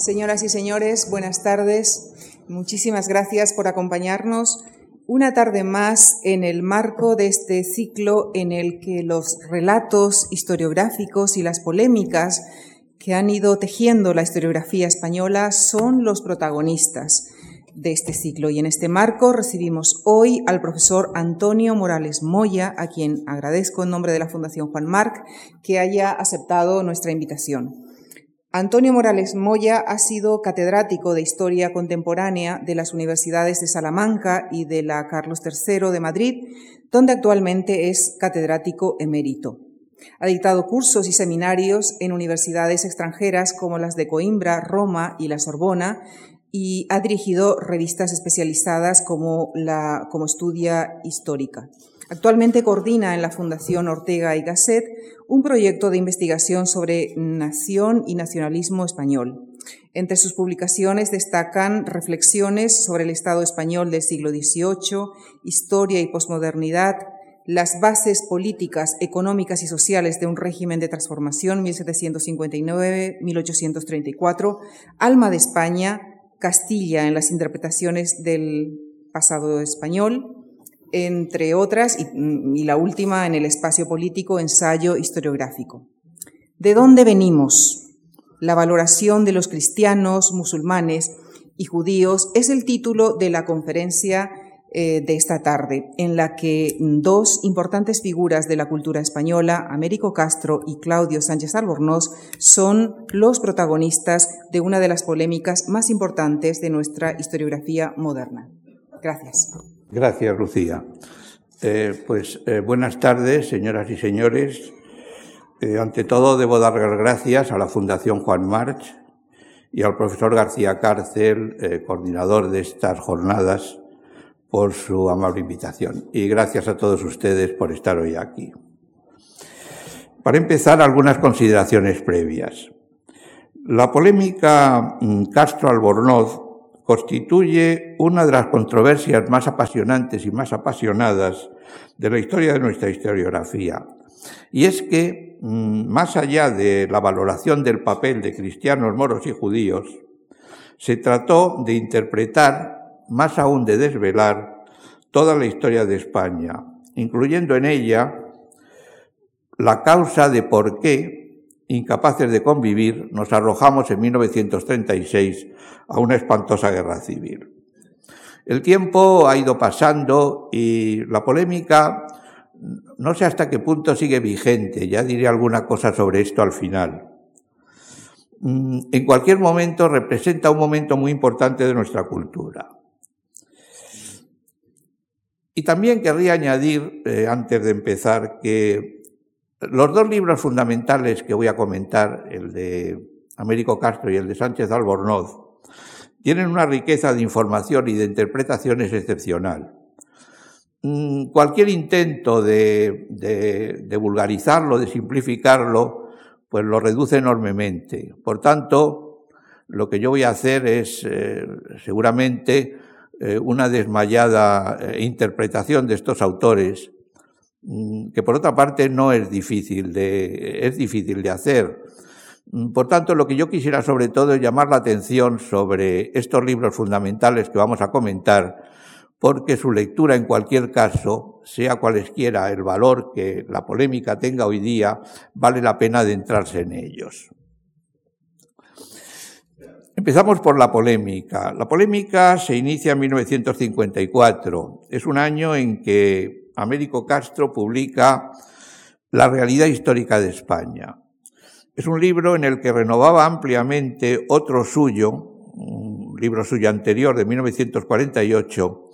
Señoras y señores, buenas tardes. Muchísimas gracias por acompañarnos una tarde más en el marco de este ciclo en el que los relatos historiográficos y las polémicas que han ido tejiendo la historiografía española son los protagonistas de este ciclo. Y en este marco recibimos hoy al profesor Antonio Morales Moya, a quien agradezco en nombre de la Fundación Juan Marc que haya aceptado nuestra invitación. Antonio Morales Moya ha sido catedrático de Historia Contemporánea de las Universidades de Salamanca y de la Carlos III de Madrid, donde actualmente es catedrático emérito. Ha dictado cursos y seminarios en universidades extranjeras como las de Coimbra, Roma y la Sorbona y ha dirigido revistas especializadas como, la, como Estudia Histórica. Actualmente coordina en la Fundación Ortega y Gasset un proyecto de investigación sobre nación y nacionalismo español. Entre sus publicaciones destacan reflexiones sobre el Estado español del siglo XVIII, historia y posmodernidad, las bases políticas, económicas y sociales de un régimen de transformación 1759-1834, Alma de España, Castilla en las interpretaciones del pasado español, entre otras, y, la última en el espacio político, ensayo historiográfico. ¿De dónde venimos? La valoración de los cristianos, musulmanes y judíos es el título de la conferencia eh, de esta tarde, en la que dos importantes figuras de la cultura española, Américo Castro y Claudio Sánchez Albornoz, son los protagonistas de una de las polémicas más importantes de nuestra historiografía moderna. Gracias. Gracias, Lucía. Eh, pues eh, buenas tardes, señoras y señores. Eh, ante todo, debo dar las gracias a la Fundación Juan March y al profesor García Cárcel, coordinador de estas jornadas, por su amable invitación. Y gracias a todos ustedes por estar hoy aquí. Para empezar, algunas consideraciones previas. La polémica mm, Castro-Albornoz constituye una de las controversias más apasionantes y más apasionadas de la historia de nuestra historiografía. Y es que, mm, más allá de la valoración del papel de cristianos, moros y judíos, se trató de interpretar, más aún de desvelar, toda la historia de España, incluyendo en ella la causa de por qué incapaces de convivir, nos arrojamos en 1936 a una espantosa guerra civil. El tiempo ha ido pasando y la polémica no sé hasta qué punto sigue vigente, ya diré alguna cosa sobre esto al final. Mm, en cualquier momento representa un momento muy importante de nuestra cultura. Y también querría añadir, eh, antes de empezar, que los dos libros fundamentales que voy a comentar, el de Américo Castro y el de Sánchez Albornoz, tienen una riqueza de información y de interpretaciones excepcional. Mm, cualquier intento de, vulgarizarlo, de simplificarlo, pues lo reduce enormemente. Por tanto, lo que yo voy a hacer es eh, seguramente eh, una desmayada eh, interpretación de estos autores que por otra parte no es difícil de, es difícil de hacer. Mm, por tanto, lo que yo quisiera sobre todo es llamar la atención sobre estos libros fundamentales que vamos a comentar, porque su lectura en cualquier caso, sea cualesquiera el valor que la polémica tenga hoy día, vale la pena adentrarse en ellos. Empezamos por la polémica. La polémica se inicia en 1954. Es un año en que Américo Castro publica La realidad histórica de España. Es un libro en el que renovaba ampliamente otro suyo, un libro suyo anterior de 1948,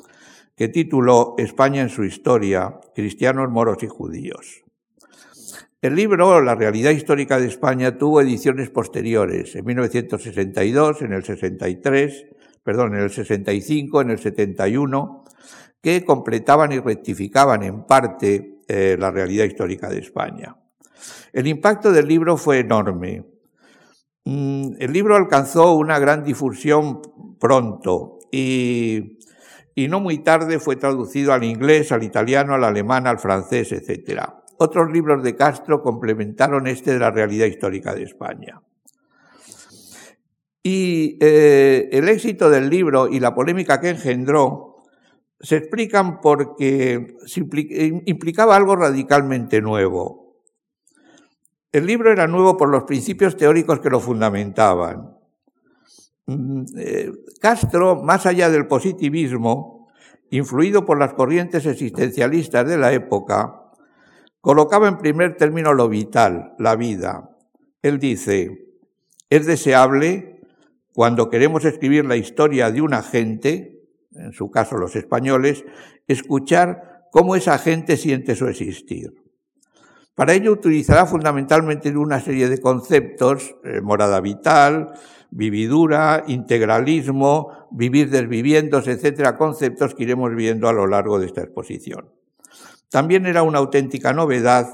que tituló España en su historia, cristianos, moros y judíos. El libro, La realidad histórica de España, tuvo ediciones posteriores, en 1962, en el 63, perdón, en el 65, en el 71, que completaban y rectificaban en parte eh, la realidad histórica de España. El impacto del libro fue enorme. Mm, el libro alcanzó una gran difusión pronto y, y no muy tarde fue traducido al inglés, al italiano, al alemán, al francés, etc. Otros libros de Castro complementaron este de la realidad histórica de España. Y eh, el éxito del libro y la polémica que engendró se explican porque implicaba algo radicalmente nuevo. El libro era nuevo por los principios teóricos que lo fundamentaban. Mm, eh, Castro, más allá del positivismo, influido por las corrientes existencialistas de la época, colocaba en primer término lo vital, la vida. Él dice, es deseable, cuando queremos escribir la historia de una gente, en su caso los españoles, escuchar cómo esa gente siente su existir. Para ello utilizará fundamentalmente una serie de conceptos, eh, morada vital, vividura, integralismo, vivir desviviéndose, etcétera, conceptos que iremos viendo a lo largo de esta exposición. También era una auténtica novedad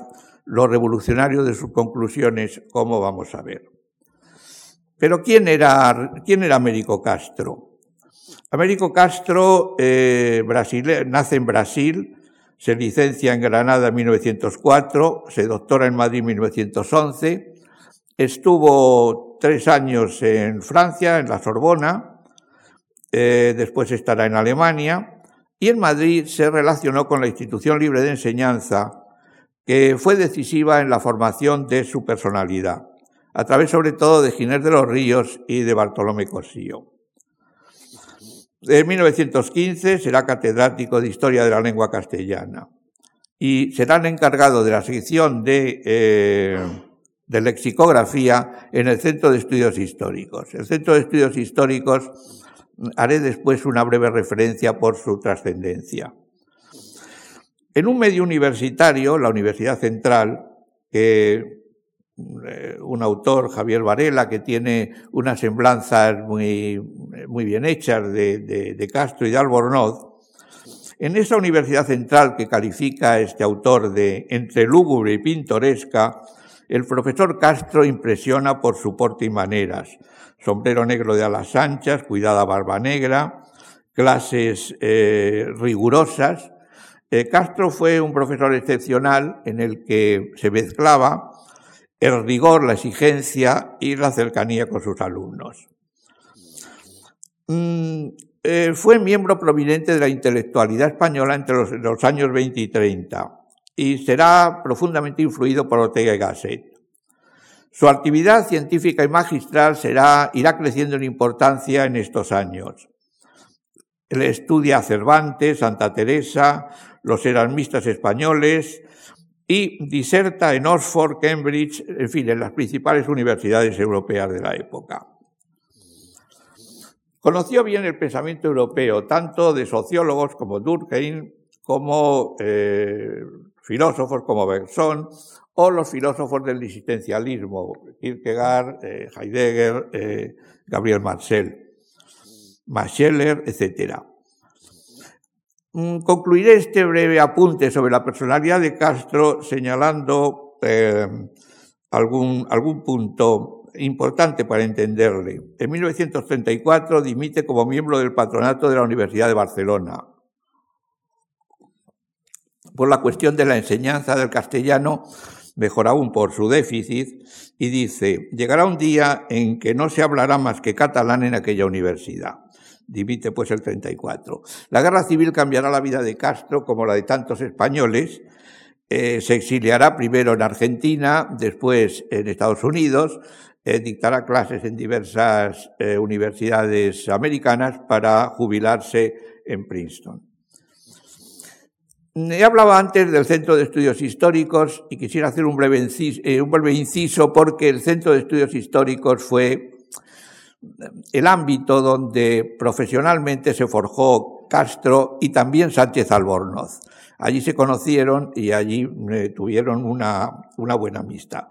lo revolucionario de sus conclusiones, como vamos a ver. Pero ¿quién era, quién era Américo Castro? Américo Castro eh, nace en Brasil, se licencia en Granada en 1904, se doctora en Madrid en 1911, estuvo tres años en Francia, en la Sorbona, eh, después estará en Alemania, y en Madrid se relacionó con la institución libre de enseñanza, que fue decisiva en la formación de su personalidad, a través sobre todo de Ginés de los Ríos y de Bartolomé Cosillo. En 1915 será catedrático de Historia de la Lengua Castellana y será el encargado de la sección de eh, de lexicografía en el Centro de Estudios Históricos. El Centro de Estudios Históricos haré después una breve referencia por su trascendencia. En un medio universitario, la Universidad Central, que un autor, Javier Varela, que tiene unas semblanzas muy, muy bien hechas de, de Castro y de Albornoz, en esa Universidad Central que califica este autor de entre lúgubre y pintoresca, el profesor Castro impresiona por su porte y maneras. Sombrero negro de alas anchas, cuidada barba negra, clases eh, rigurosas. Eh, Castro fue un profesor excepcional en el que se mezclaba el rigor, la exigencia y la cercanía con sus alumnos. Mm, eh, fue miembro prominente de la intelectualidad española entre los, años 20 y 30 y será profundamente influido por Ortega y Gasset. Su actividad científica y magistral será, irá creciendo en importancia en estos años. Él estudia a Cervantes, Santa Teresa, los erasmistas españoles y diserta en Oxford, Cambridge, en fin, en las principales universidades europeas de la época. Conoció bien el pensamiento europeo, tanto de sociólogos como Durkheim, como eh, filósofos como Bergson o los filósofos del existencialismo, Kierkegaard, eh, Heidegger, eh, Gabriel Marcel, Mascheller, etc. Mm, concluiré este breve apunte sobre la personalidad de Castro señalando eh, algún, algún punto importante para entenderle. En 1934 dimite como miembro del patronato de la Universidad de Barcelona por la cuestión de la enseñanza del castellano, mejor aún por su déficit, y dice, llegará un día en que no se hablará más que catalán en aquella universidad. Dimite pues el 34. La guerra civil cambiará la vida de Castro como la de tantos españoles. Eh, se exiliará primero en Argentina, después en Estados Unidos, eh, dictará clases en diversas eh, universidades americanas para jubilarse en Princeton. He hablado antes del Centro de Estudios Históricos y quisiera hacer un breve inciso porque el Centro de Estudios Históricos fue el ámbito donde profesionalmente se forjó Castro y también Sánchez Albornoz. Allí se conocieron y allí eh, tuvieron una, una buena amistad.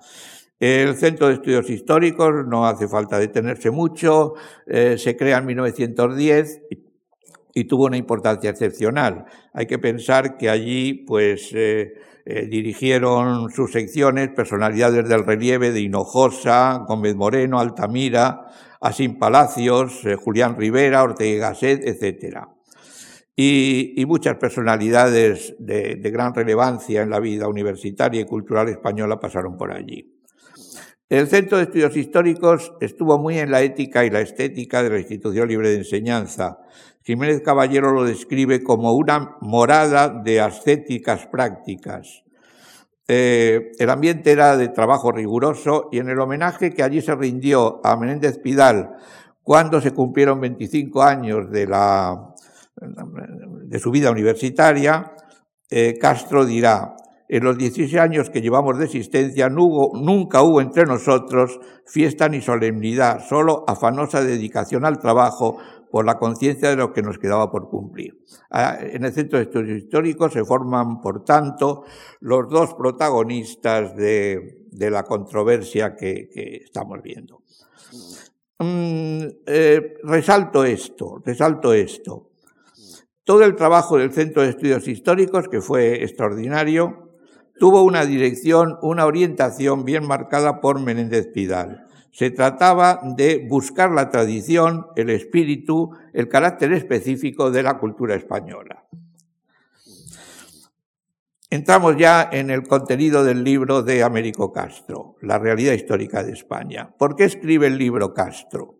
El Centro de Estudios Históricos, no hace falta detenerse mucho, eh, se crea en 1910 y tuvo una importancia excepcional. Hay que pensar que allí, pues, eh, dirigieron sus secciones personalidades del relieve de Hinojosa, Gómez Moreno, Altamira, Asín Palacios, eh, Julián Rivera, Ortega Gasset, etc. Y, muchas personalidades de, de, gran relevancia en la vida universitaria y cultural española pasaron por allí. El Centro de Estudios Históricos estuvo muy en la ética y la estética de la institución libre de enseñanza. Jiménez Caballero lo describe como una morada de ascéticas prácticas. Eh, el ambiente era de trabajo riguroso y en el homenaje que allí se rindió a Menéndez Pidal cuando se cumplieron 25 años de, la, de su vida universitaria, eh, Castro dirá, en los 16 años que llevamos de existencia nunca hubo entre nosotros fiesta ni solemnidad, solo afanosa dedicación al trabajo por la conciencia de lo que nos quedaba por cumplir. Ah, en el Centro de Estudios Históricos se forman, por tanto, los dos protagonistas de, la controversia que, estamos viendo. Mm, eh, resalto esto, resalto esto. Todo el trabajo del Centro de Estudios Históricos, que fue extraordinario, tuvo una dirección, una orientación bien marcada por Menéndez Pidal. Se trataba de buscar la tradición, el espíritu, el carácter específico de la cultura española. Entramos ya en el contenido del libro de Américo Castro, La realidad histórica de España. ¿Por qué escribe el libro Castro?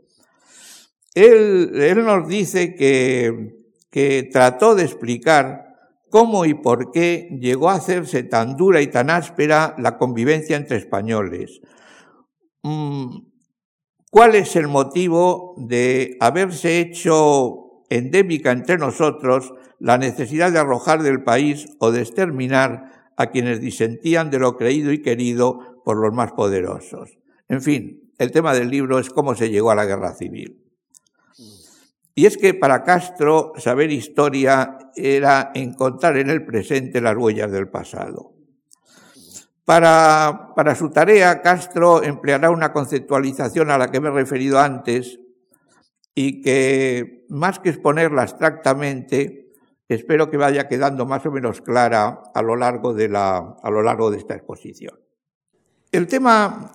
Él, él nos dice que, que trató de explicar cómo y por qué llegó a hacerse tan dura y tan áspera la convivencia entre españoles. Mm, ¿Cuál es el motivo de haberse hecho endémica entre nosotros la necesidad de arrojar del país o de exterminar a quienes disentían de lo creído y querido por los más poderosos? En fin, el tema del libro es cómo se llegó a la guerra civil. Y es que para Castro saber historia era encontrar en el presente las huellas del pasado. Para, su tarea, Castro empleará una conceptualización a la que me he referido antes y que, más que exponerla abstractamente, espero que vaya quedando más o menos clara a lo largo de, la, a lo largo de esta exposición. El tema,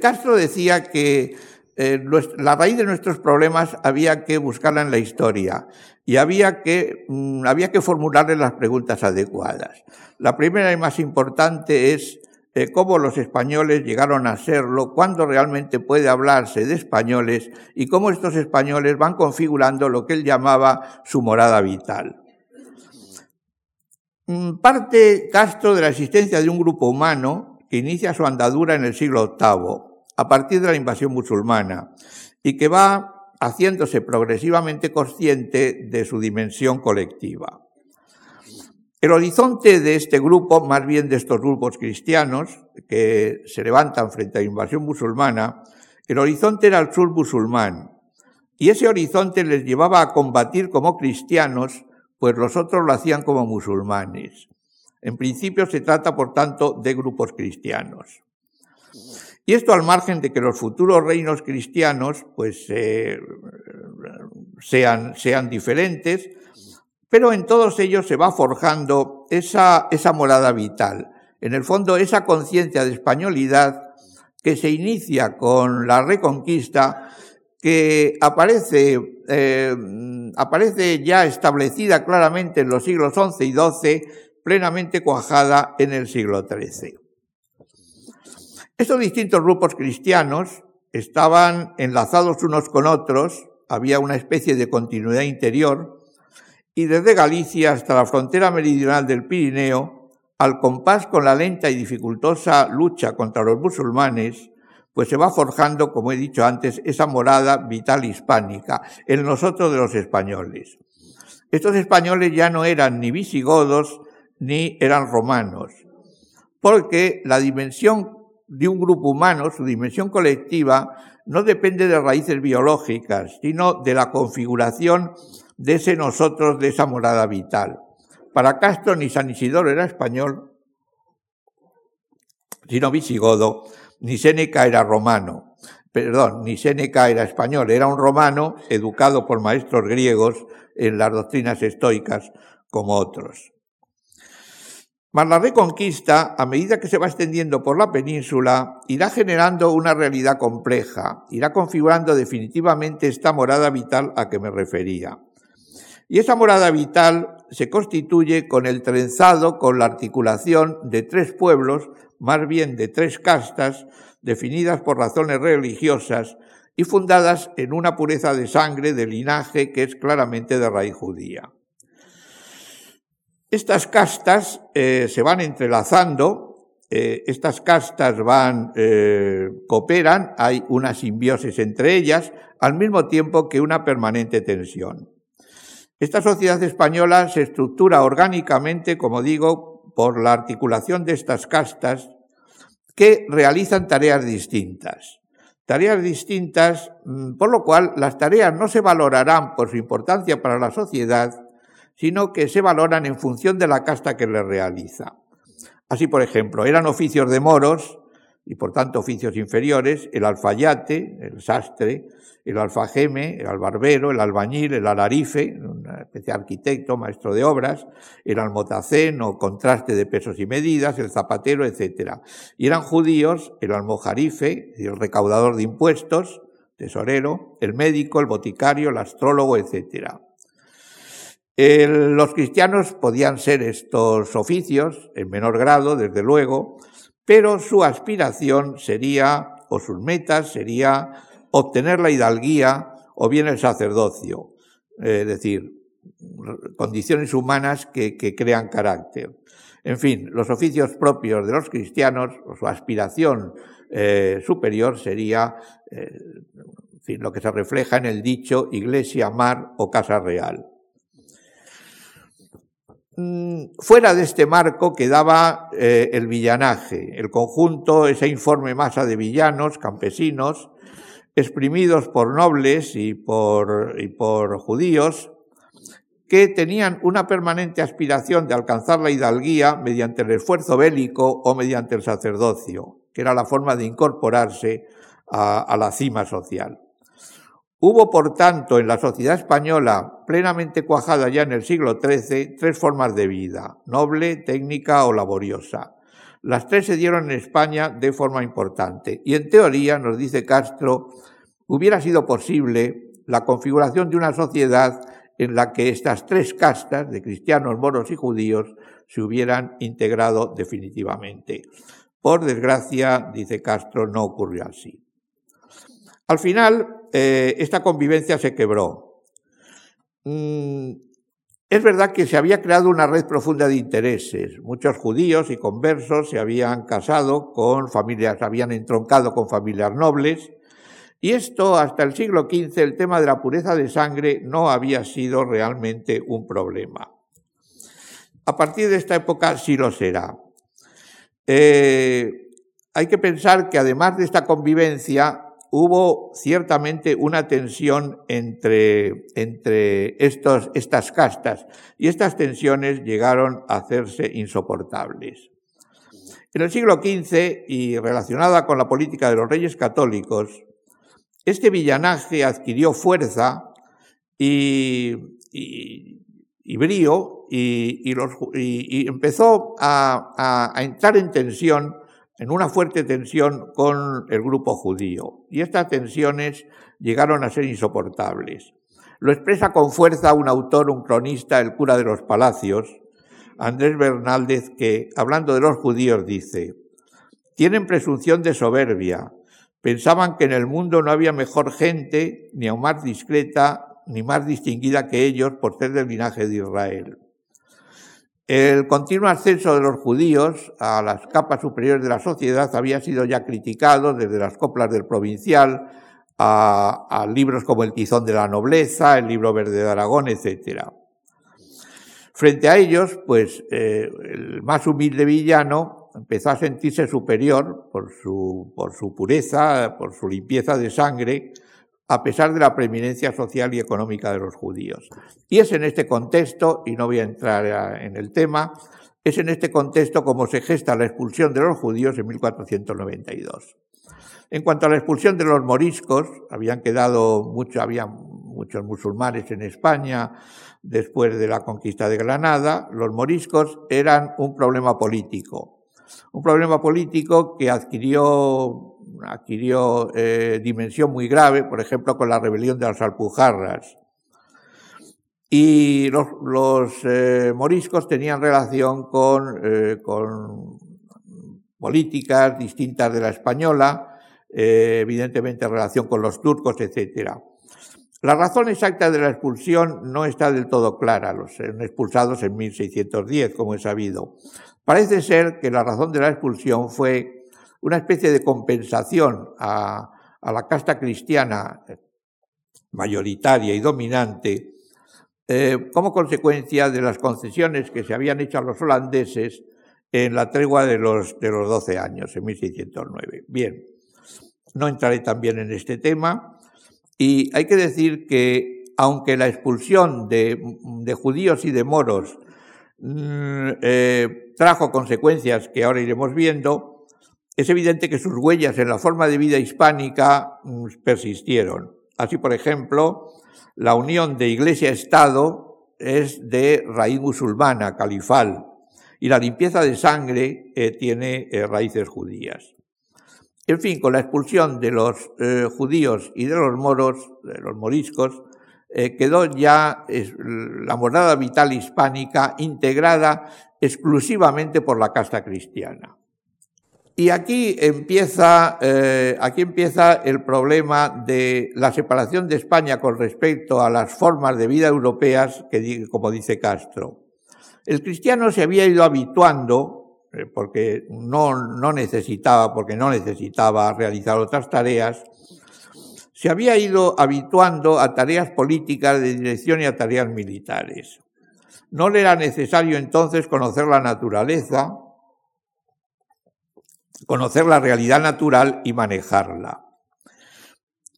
Castro decía que eh, la raíz de nuestros problemas había que buscarla en la historia y había que, mm, había que formularle las preguntas adecuadas. La primera y más importante es cómo los españoles llegaron a serlo, cuándo realmente puede hablarse de españoles y cómo estos españoles van configurando lo que él llamaba su morada vital. Mm, parte Castro de la existencia de un grupo humano que inicia su andadura en el siglo VIII a partir de la invasión musulmana y que va haciéndose progresivamente consciente de su dimensión colectiva. El horizonte de este grupo, más bien de estos grupos cristianos que se levantan frente a la invasión musulmana, el horizonte era el sur musulmán. Y ese horizonte les llevaba a combatir como cristianos, pues los otros lo hacían como musulmanes. En principio se trata, por tanto, de grupos cristianos. Y esto al margen de que los futuros reinos cristianos pues, eh, sean, sean diferentes, pero en todos ellos se va forjando esa, esa morada vital. En el fondo, esa conciencia de españolidad que se inicia con la reconquista, que aparece, eh, aparece ya establecida claramente en los siglos XI y XII, plenamente cuajada en el siglo XIII. Estos distintos grupos cristianos estaban enlazados unos con otros, había una especie de continuidad interior, y desde Galicia hasta la frontera meridional del Pirineo, al compás con la lenta y dificultosa lucha contra los musulmanes, pues se va forjando, como he dicho antes, esa morada vital hispánica, en nosotros de los españoles. Estos españoles ya no eran ni visigodos ni eran romanos, porque la dimensión de un grupo humano, su dimensión colectiva, no depende de raíces biológicas, sino de la configuración de ese nosotros, de esa morada vital. Para Castro ni San Isidoro era español, sino visigodo, ni Séneca era romano. Perdón, ni Séneca era español, era un romano educado por maestros griegos en las doctrinas estoicas como otros. Mas la reconquista, a medida que se va extendiendo por la península, irá generando una realidad compleja, irá configurando definitivamente esta morada vital a que me refería. Y esa morada vital se constituye con el trenzado, con la articulación de tres pueblos más bien de tres castas definidas por razones religiosas y fundadas en una pureza de sangre, de linaje que es claramente de raíz judía. Estas castas eh, se van entrelazando, eh, estas castas van, eh, cooperan, hay una simbiosis entre ellas, al mismo tiempo que una permanente tensión. Esta sociedad española se estructura orgánicamente, como digo, por la articulación de estas castas que realizan tareas distintas. Tareas distintas, mm, por lo cual las tareas no se valorarán por su importancia para la sociedad, sino que se valoran en función de la casta que les realiza. Así, por ejemplo, eran oficios de moros y por tanto oficios inferiores, el alfayate, el sastre, el alfajeme, el albarbero, el albañil, el alarife, una especie de arquitecto, maestro de obras, el almotacén o contraste de pesos y medidas, el zapatero, etc. Y eran judíos el almojarife, el recaudador de impuestos, tesorero, el médico, el boticario, el astrólogo, etc. los cristianos podían ser estos oficios, en menor grado, desde luego, pero su aspiración sería, o sus metas sería obtener la hidalguía o bien el sacerdocio, eh, es decir, condiciones humanas que, crean carácter. En fin, los oficios propios de los cristianos, o su aspiración eh, superior sería eh, lo que se refleja en el dicho iglesia, mar o casa real. Mm, fuera de este marco quedaba el villanaje, el conjunto, esa informe masa de villanos, campesinos, exprimidos por nobles y por, y por judíos, que tenían una permanente aspiración de alcanzar la hidalguía mediante el esfuerzo bélico o mediante el sacerdocio, que era la forma de incorporarse a, a la cima social. Hubo, por tanto, en la sociedad española, plenamente cuajada ya en el siglo XIII, tres formas de vida, noble, técnica o laboriosa. Las tres se dieron en España de forma importante y en teoría, nos dice Castro, hubiera sido posible la configuración de una sociedad en la que estas tres castas de cristianos, moros y judíos se hubieran integrado definitivamente. Por desgracia, dice Castro, no ocurrió así. Al final, eh, esta convivencia se quebró. Mm, es verdad que se había creado una red profunda de intereses. Muchos judíos y conversos se habían casado con familias, habían entroncado con familias nobles, y esto hasta el siglo XV, el tema de la pureza de sangre no había sido realmente un problema. A partir de esta época sí lo será. Eh, hay que pensar que además de esta convivencia, hubo ciertamente una tensión entre, entre estos, estas castas y estas tensiones llegaron a hacerse insoportables. En el siglo XV y relacionada con la política de los reyes católicos, este villanaje adquirió fuerza y, brío y, empezó a entrar en tensión en una fuerte tensión con el grupo judío, y estas tensiones llegaron a ser insoportables. Lo expresa con fuerza un autor, un cronista, el cura de los palacios, Andrés Bernaldez, que, hablando de los judíos, dice, tienen presunción de soberbia, pensaban que en el mundo no había mejor gente, ni aún más discreta, ni más distinguida que ellos por ser del linaje de Israel. El continuo ascenso de los judíos a las capas superiores de la sociedad había sido ya criticado desde las coplas del provincial a, libros como El tizón de la nobleza, el libro verde de Aragón, etc. Frente a ellos, pues eh, el más humilde villano empezó a sentirse superior por su, por su pureza, por su limpieza de sangre, a pesar de la preeminencia social y económica de los judíos. Y es en este contexto, y no voy a entrar en el tema, es en este contexto como se gesta la expulsión de los judíos en 1492. En cuanto a la expulsión de los moriscos, habían quedado mucho, había muchos musulmanes en España después de la conquista de Granada, los moriscos eran un problema político. Un problema político que adquirió adquirió eh, dimensión muy grave, por ejemplo, con la rebelión de las Alpujarras. Y los, eh, moriscos tenían relación con, eh, con, políticas distintas de la española, evidentemente en relación con los turcos, etcétera. La razón exacta de la expulsión no está del todo clara. Los expulsados en 1610, como he sabido. Parece ser que la razón de la expulsión fue una especie de compensación a, la casta cristiana mayoritaria y dominante eh, como consecuencia de las concesiones que se habían hecho a los holandeses en la tregua de los, de los 12 años, en 1609. Bien, no entraré también en este tema. Y hay que decir que, aunque la expulsión de, judíos y de moros mm, eh, trajo consecuencias que ahora iremos viendo, es evidente que sus huellas en la forma de vida hispánica mm, persistieron. Así, por ejemplo, la unión de iglesia-estado es de raíz musulmana, califal, y la limpieza de sangre eh, tiene eh, raíces judías. En fin, con la expulsión de los eh, judíos y de los moros, de los moriscos, quedó ya la morada vital hispánica integrada exclusivamente por la casta cristiana. Y aquí empieza, eh, aquí empieza el problema de la separación de España con respecto a las formas de vida europeas, que, como dice Castro. El cristiano se había ido habituando eh, porque no, necesitaba, porque no necesitaba realizar otras tareas, se había ido habituando a tareas políticas de dirección y a tareas militares. No le era necesario entonces conocer la naturaleza, conocer la realidad natural y manejarla.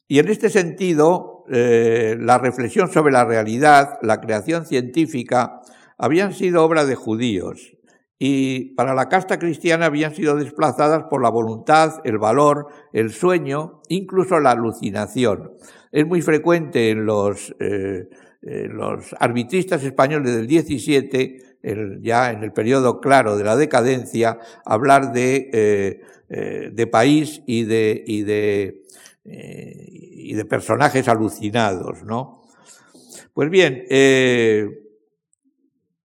Y en este sentido, eh, la reflexión sobre la realidad, la creación científica, habían sido obra de judíos, y para la casta cristiana habían sido desplazadas por la voluntad, el valor, el sueño, incluso la alucinación. Es muy frecuente en los, eh, los arbitristas españoles del 17, ya en el periodo claro de la decadencia, hablar de, eh, eh, de país y de, y de, y de personajes alucinados, ¿no? Pues bien,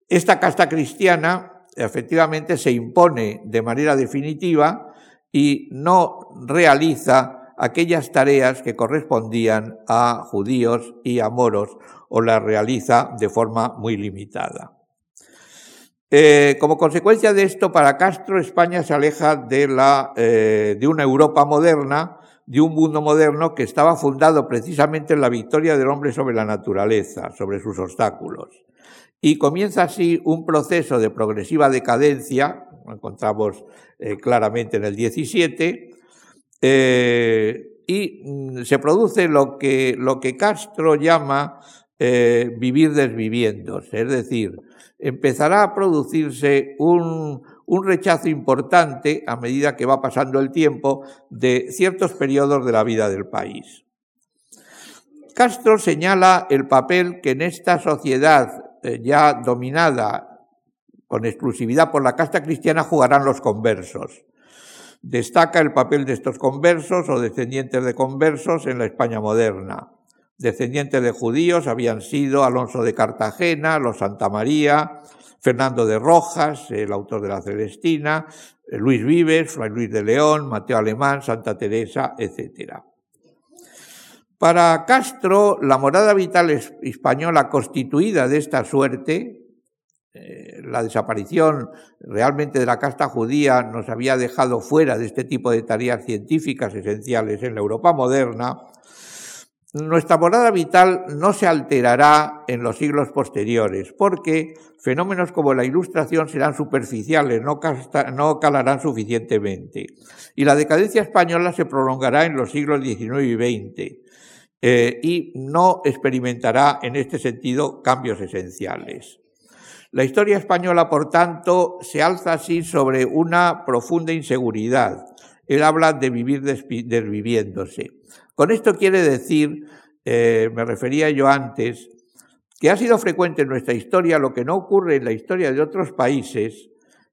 esta casta cristiana efectivamente se impone de manera definitiva y no realiza aquellas tareas que correspondían a judíos y a moros o las realiza de forma muy limitada. Eh, como consecuencia de esto, para Castro, España se aleja de, la, eh, de una Europa moderna, de un mundo moderno que estaba fundado precisamente en la victoria del hombre sobre la naturaleza, sobre sus obstáculos. Y comienza así un proceso de progresiva decadencia, lo encontramos eh, claramente en el 17, eh, y mm, se produce lo que, lo que Castro llama eh, vivir desviviéndose, es decir, empezará a producirse un, un rechazo importante a medida que va pasando el tiempo de ciertos periodos de la vida del país. Castro señala el papel que en esta sociedad eh, ya dominada con exclusividad por la casta cristiana jugarán los conversos. Destaca el papel de estos conversos o descendientes de conversos en la España moderna. Descendientes de judíos habían sido Alonso de Cartagena, los Santa María, Fernando de Rojas, el autor de la Celestina, Luis Vives, Fray Luis de León, Mateo Alemán, Santa Teresa, etc. Para Castro, la morada vital española constituida de esta suerte, eh, la desaparición realmente de la casta judía nos había dejado fuera de este tipo de tareas científicas esenciales en la Europa moderna, nuestra morada vital no se alterará en los siglos posteriores, porque fenómenos como la ilustración serán superficiales, no, calarán suficientemente. Y la decadencia española se prolongará en los siglos XIX y XX. Eh, y no experimentará en este sentido cambios esenciales. La historia española, por tanto, se alza así sobre una profunda inseguridad. Él habla de vivir desviviéndose. Con esto quiere decir, eh, me refería yo antes, que ha sido frecuente en nuestra historia lo que no ocurre en la historia de otros países,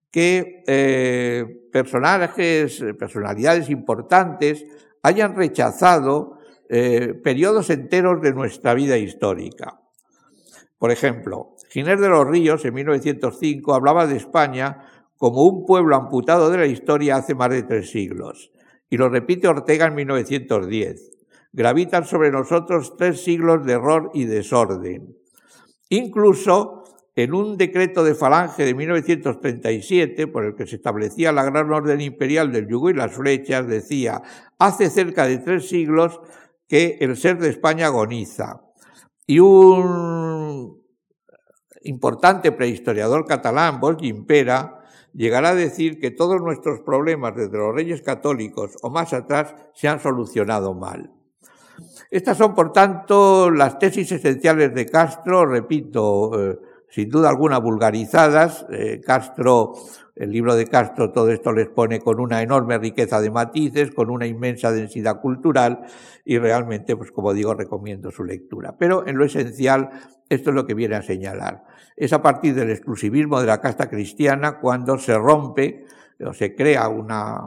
que eh, personajes, personalidades importantes hayan rechazado eh, periodos enteros de nuestra vida histórica. Por ejemplo, Giner de los Ríos en 1905 hablaba de España como un pueblo amputado de la historia hace más de tres siglos. Y lo repite Ortega en 1910. Gravitan sobre nosotros tres siglos de error y desorden. Incluso en un decreto de Falange de 1937, por el que se establecía la gran orden imperial del yugo y las flechas, decía, hace cerca de tres siglos que el ser de España agoniza. Y un importante prehistoriador catalán, Bosch Impera, llegará a decir que todos nuestros problemas desde los reyes católicos o más atrás se han solucionado mal. Estas son, por tanto, las tesis esenciales de Castro, repito, eh, sin duda alguna vulgarizadas. Eh, Castro, el libro de Castro, todo esto les pone con una enorme riqueza de matices, con una inmensa densidad cultural y realmente, pues como digo, recomiendo su lectura. Pero en lo esencial, esto es lo que viene a señalar. Es a partir del exclusivismo de la casta cristiana cuando se rompe o se crea una,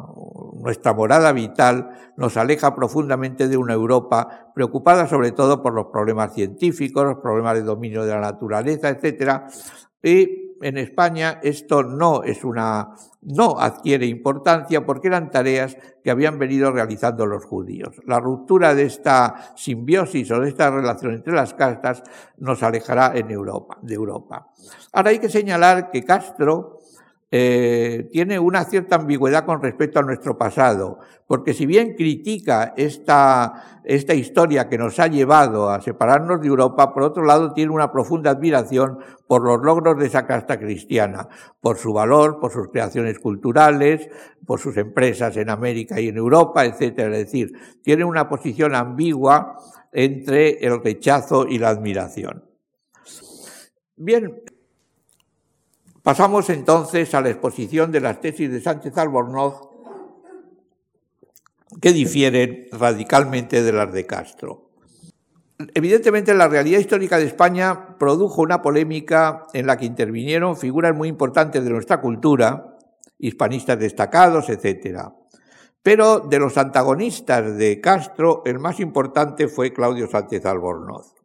nuestra morada vital, nos aleja profundamente de una Europa preocupada sobre todo por los problemas científicos, los problemas de dominio de la naturaleza, etcétera. Y en España esto no es una, no adquiere importancia porque eran tareas que habían venido realizando los judíos. La ruptura de esta simbiosis o de esta relación entre las castas nos alejará en Europa, de Europa. Ahora hay que señalar que Castro, eh, tiene una cierta ambigüedad con respecto a nuestro pasado, porque si bien critica esta, esta historia que nos ha llevado a separarnos de Europa, por otro lado tiene una profunda admiración por los logros de esa casta cristiana, por su valor, por sus creaciones culturales, por sus empresas en América y en Europa, etcétera. Es decir, tiene una posición ambigua entre el rechazo y la admiración. Bien, Pasamos entonces a la exposición de las tesis de Sánchez Albornoz que difieren radicalmente de las de Castro. Evidentemente, la realidad histórica de España produjo una polémica en la que intervinieron figuras muy importantes de nuestra cultura, hispanistas destacados, etc. Pero de los antagonistas de Castro, el más importante fue Claudio Sánchez Albornoz.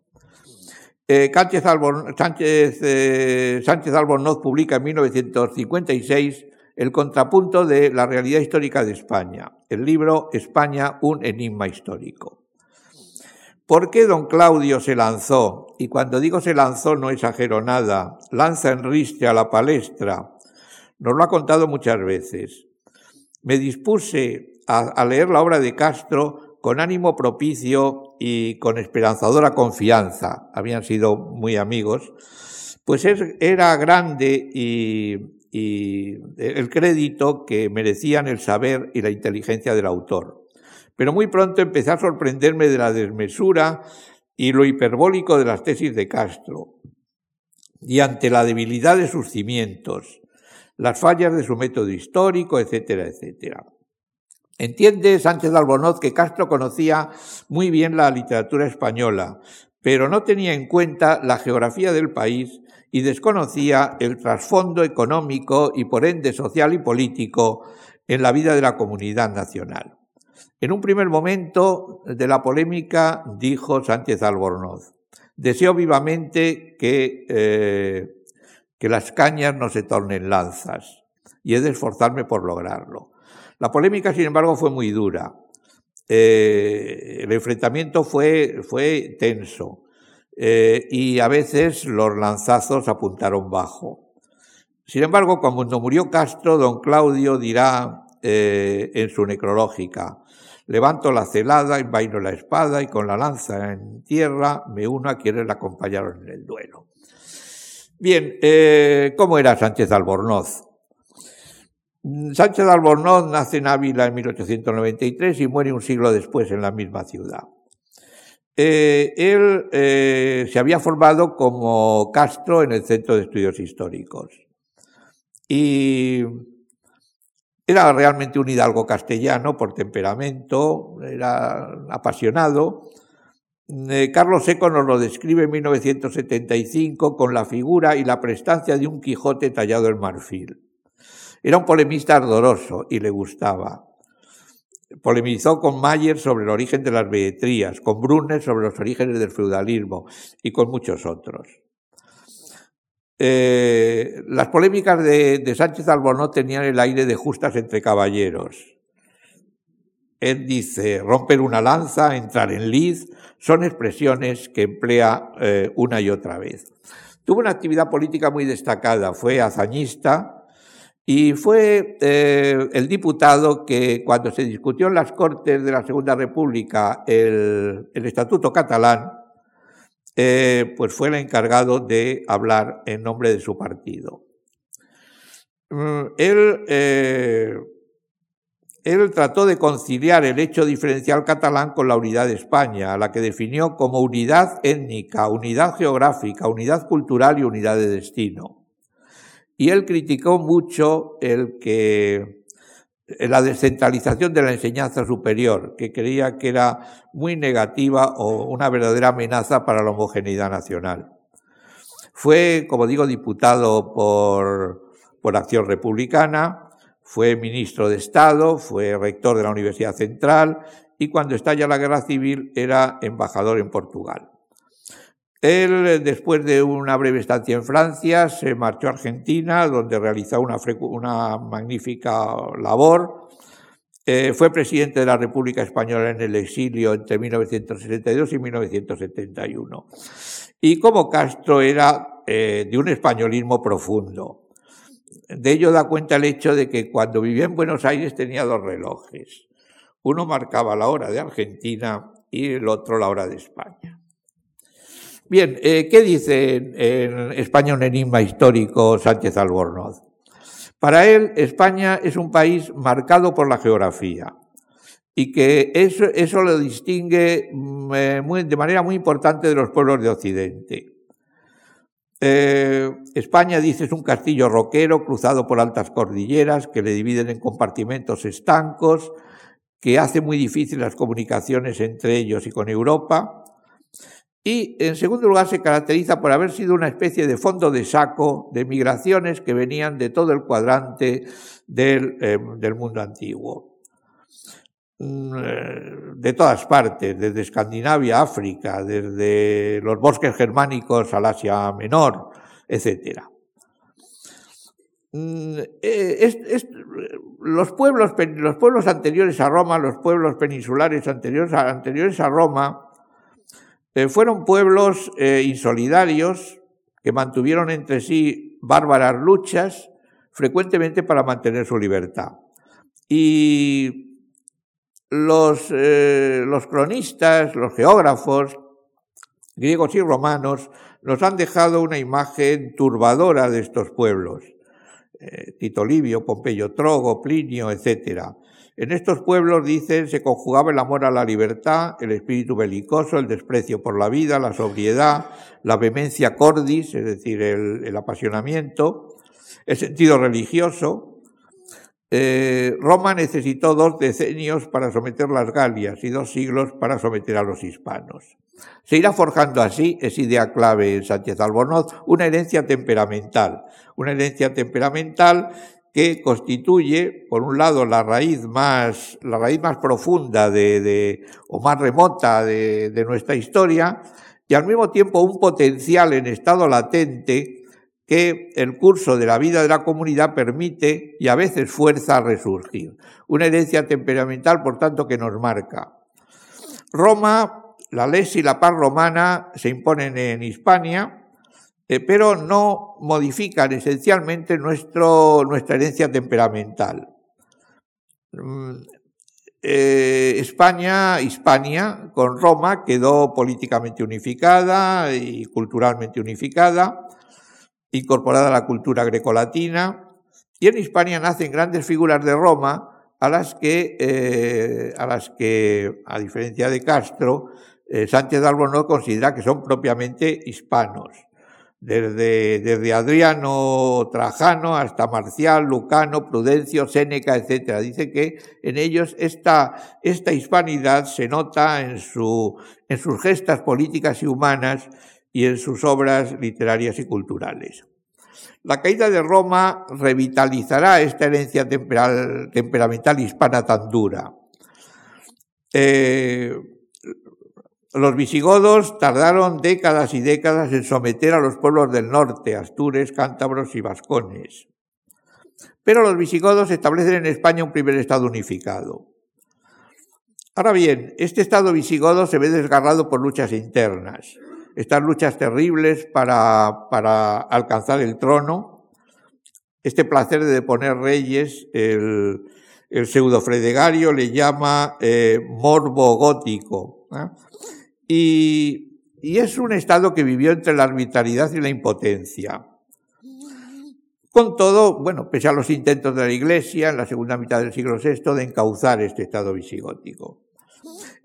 Eh, eh, Sánchez, Albornoz publica en 1956 el contrapunto de la realidad histórica de España, el libro España, un enigma histórico. ¿Por qué don Claudio se lanzó? Y cuando digo se lanzó no exagero nada, lanza en riste a la palestra. Nos lo ha contado muchas veces. Me dispuse a leer la obra de Castro con ánimo propicio y con esperanzadora confianza, habían sido muy amigos, pues era grande y, el crédito que merecían el saber y la inteligencia del autor. Pero muy pronto empecé a sorprenderme de la desmesura y lo hiperbólico de las tesis de Castro, y ante la debilidad de sus cimientos, las fallas de su método histórico, etcétera, etcétera. Entiende Sánchez Albornoz que Castro conocía muy bien la literatura española, pero no tenía en cuenta la geografía del país y desconocía el trasfondo económico y por ende social y político en la vida de la comunidad nacional. En un primer momento de la polémica dijo Sánchez Albornoz, deseo vivamente que, eh, que las cañas no se tornen lanzas y he de esforzarme por lograrlo. La polémica, sin embargo, fue muy dura. Eh, el enfrentamiento fue, fue tenso eh, y a veces los lanzazos apuntaron bajo. Sin embargo, cuando murió Castro, don Claudio dirá eh, en su necrológica, levanto la celada, envaino la espada y con la lanza en tierra me uno a quienes acompañaron en el duelo. Bien, ¿cómo era Sánchez Albornoz? Sánchez Albornoz nace en Ávila en 1893 y muere un siglo después en la misma ciudad. Eh, él eh, se había formado como Castro en el Centro de Estudios Históricos y era realmente un hidalgo castellano por temperamento, era apasionado. Eh, Carlos Seco nos lo describe en 1975 con la figura y la prestancia de un Quijote tallado en marfil. Era un polemista ardoroso y le gustaba. Polemizó con Mayer sobre el origen de las beetrías, con Brunner sobre los orígenes del feudalismo y con muchos otros. Eh, las polémicas de, Sánchez Albornoz tenían el aire de justas entre caballeros. Él dice, romper una lanza, entrar en liz, son expresiones que emplea eh, una y otra vez. Tuvo una actividad política muy destacada, fue hazañista y fue eh, el diputado que cuando se discutió en las Cortes de la Segunda República el Estatuto catalán, eh, pues fue el encargado de hablar en nombre de su partido. Mm, él, eh, él trató de conciliar el hecho diferencial catalán con la unidad de España, a la que definió como unidad étnica, unidad geográfica, unidad cultural y unidad de destino. Y él criticó mucho el que la descentralización de la enseñanza superior, que creía que era muy negativa o una verdadera amenaza para la homogeneidad nacional. Fue, como digo, diputado por, por Acción Republicana, fue ministro de Estado, fue rector de la Universidad Central y cuando estalla la guerra civil era embajador en Portugal. Él, después de una breve estancia en Francia, se marchó a Argentina, donde realizó una, magnífica labor. Eh, fue presidente de la República Española en el exilio entre 1962 y 1971. Y como Castro era eh, de un españolismo profundo. De ello da cuenta el hecho de que cuando vivía en Buenos Aires tenía dos relojes. Uno marcaba la hora de Argentina y el otro la hora de España. Bien, eh, ¿qué dice en, España un enigma histórico Sánchez Albornoz? Para él, España es un país marcado por la geografía y que eso, lo distingue mm, eh, de manera muy importante de los pueblos de Occidente. Eh, España, dice, es un castillo roquero cruzado por altas cordilleras que le dividen en compartimentos estancos, que hace muy difícil las comunicaciones entre ellos y con Europa, y, en segundo lugar, se caracteriza por haber sido una especie de fondo de saco de migraciones que venían de todo el cuadrante del, eh, mundo antiguo. Mm, eh, de todas partes, desde Escandinavia, África, desde los bosques germánicos al Asia Menor, etc. Mm, eh, los, pueblos, los pueblos anteriores a Roma, los pueblos peninsulares anteriores anteriores a Roma, eh, fueron pueblos eh, insolidarios que mantuvieron entre sí bárbaras luchas, frecuentemente para mantener su libertad. Y los, eh, los cronistas, los geógrafos, griegos y romanos, nos han dejado una imagen turbadora de estos pueblos. Tito Livio, Pompeyo Trogo, Plinio, etcétera. En estos pueblos, dicen, se conjugaba el amor a la libertad, el espíritu belicoso, el desprecio por la vida, la sobriedad, la vehemencia cordis, es decir, el, apasionamiento, el sentido religioso. Eh, Roma necesitó dos decenios para someter las Galias y dos siglos para someter a los hispanos. Se irá forjando así, es idea clave en Sánchez Albornoz, una herencia temperamental, una herencia temperamental que constituye, por un lado, la raíz más, la raíz más profunda de, o más remota de, de nuestra historia, y al mismo tiempo un potencial en estado latente que el curso de la vida de la comunidad permite y a veces fuerza a resurgir. Una herencia temperamental, por tanto, que nos marca. Roma, la ley y la paz romana se imponen en Hispania, eh, pero no modifican esencialmente nuestro, nuestra herencia temperamental. Mm, eh, España, Hispania, con Roma, quedó políticamente unificada y culturalmente unificada, incorporada a la cultura grecolatina, y en Hispania nacen grandes figuras de Roma a las que, eh, a, las que a diferencia de Castro, Sánchez de Albornoz considera que son propiamente hispanos desde, desde Adriano Trajano hasta Marcial, Lucano, Prudencio, Séneca, etc. Dice que en ellos esta, esta hispanidad se nota en, su, en sus gestas políticas y humanas y en sus obras literarias y culturales. La caída de Roma revitalizará esta herencia temperamental hispana tan dura. Eh, Los visigodos tardaron décadas y décadas en someter a los pueblos del norte, astures, cántabros y vascones. Pero los visigodos establecen en España un primer estado unificado. Ahora bien, este estado visigodo se ve desgarrado por luchas internas. Estas luchas terribles para, para alcanzar el trono, este placer de poner reyes, el, el pseudo Fredegario le llama eh, morbo gótico. ¿eh? Y, es un estado que vivió entre la arbitrariedad y la impotencia. Con todo, bueno, pese a los intentos de la Iglesia en la segunda mitad del siglo VI de encauzar este estado visigótico.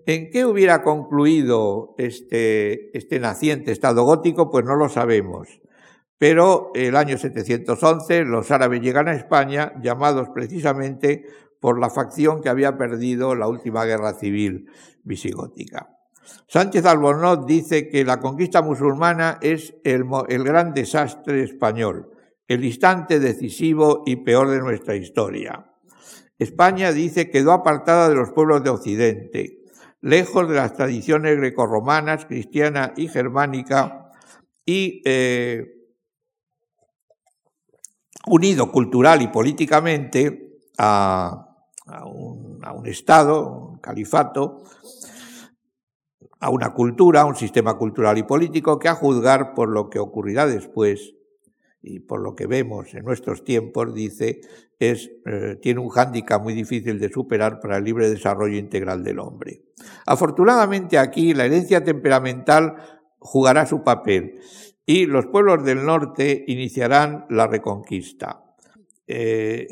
¿En qué hubiera concluido este, este naciente estado gótico? Pues no lo sabemos. Pero el año 711 los árabes llegan a España, llamados precisamente por la facción que había perdido la última guerra civil visigótica. Sánchez Albornoz dice que la conquista musulmana es el, gran desastre español, el instante decisivo y peor de nuestra historia. España, dice, quedó apartada de los pueblos de Occidente, lejos de las tradiciones grecorromanas, cristiana y germánica, y eh, unido cultural y políticamente a un, a un Estado, un califato, a una cultura, a un sistema cultural y político que a juzgar por lo que ocurrirá después y por lo que vemos en nuestros tiempos, dice, es, eh, tiene un hándicap muy difícil de superar para el libre desarrollo integral del hombre. Afortunadamente aquí la herencia temperamental jugará su papel y los pueblos del norte iniciarán la reconquista. Eh,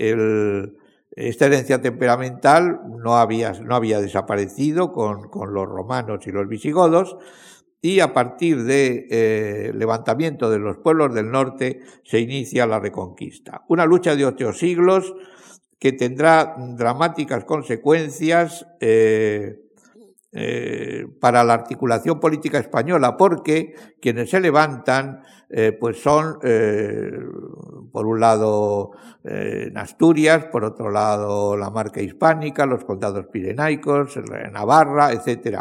esta herencia temperamental no había, desaparecido con, con, los romanos y los visigodos, y a partir del eh, levantamiento de los pueblos del norte se inicia la reconquista. Una lucha de ocho siglos que tendrá dramáticas consecuencias eh, eh, para la articulación política española, porque quienes se levantan eh, pues son, eh, por un lado, en Asturias, por otro lado, la marca hispánica, los condados pirenaicos, Navarra, etc.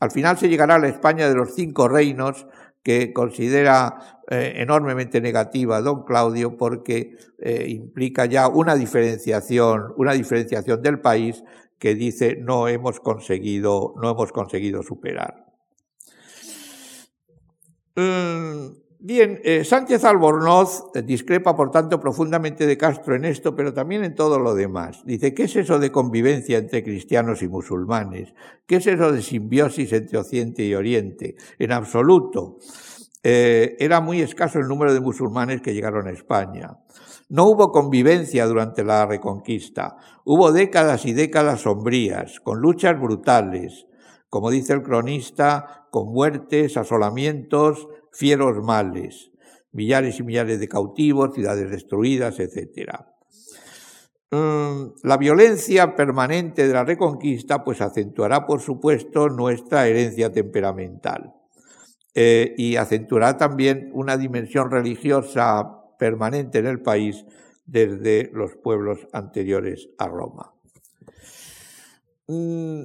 Al final se llegará a la España de los cinco reinos, que considera enormemente negativa don Claudio porque implica ya una diferenciación, una diferenciación del país que dice no hemos conseguido, no hemos conseguido superar. Mm, bien, eh, Sánchez Albornoz discrepa, por tanto, profundamente de Castro en esto, pero también en todo lo demás. Dice, ¿qué es eso de convivencia entre cristianos y musulmanes? ¿Qué es eso de simbiosis entre Occidente y Oriente? En absoluto. Eh, era muy escaso el número de musulmanes que llegaron a España. No hubo convivencia durante la Reconquista. Hubo décadas y décadas sombrías, con luchas brutales, como dice el cronista, con muertes, asolamientos, fieros males, millares y millares de cautivos, ciudades destruidas, etc. Mm, la violencia permanente de la Reconquista pues acentuará, por supuesto, nuestra herencia temperamental eh, y acentuará también una dimensión religiosa permanente en el país desde los pueblos anteriores a Roma. Mm,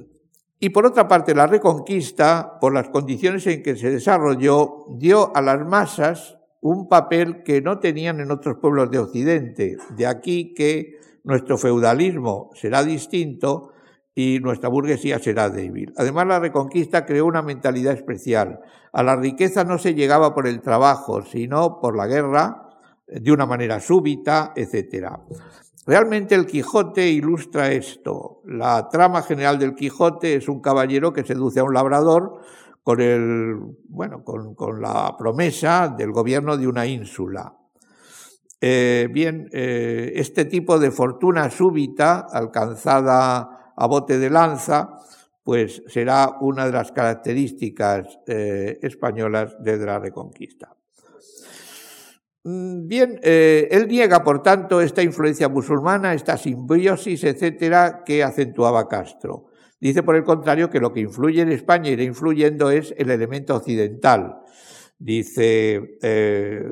y por otra parte, la reconquista, por las condiciones en que se desarrolló, dio a las masas un papel que no tenían en otros pueblos de Occidente. De aquí que nuestro feudalismo será distinto y nuestra burguesía será débil. Además, la reconquista creó una mentalidad especial. A la riqueza no se llegaba por el trabajo, sino por la guerra, de una manera súbita, etc. Realmente el Quijote ilustra esto. La trama general del Quijote es un caballero que seduce a un labrador con el, bueno, con, la promesa del gobierno de una ínsula. Eh, bien, eh, este tipo de fortuna súbita alcanzada a bote de lanza, pues será una de las características eh, españolas desde la Reconquista. Mm, bien, eh, él niega, por tanto, esta influencia musulmana, esta simbiosis, etcétera, que acentuaba Castro. Dice, por el contrario, que lo que influye en España y irá influyendo es el elemento occidental. Dice, eh,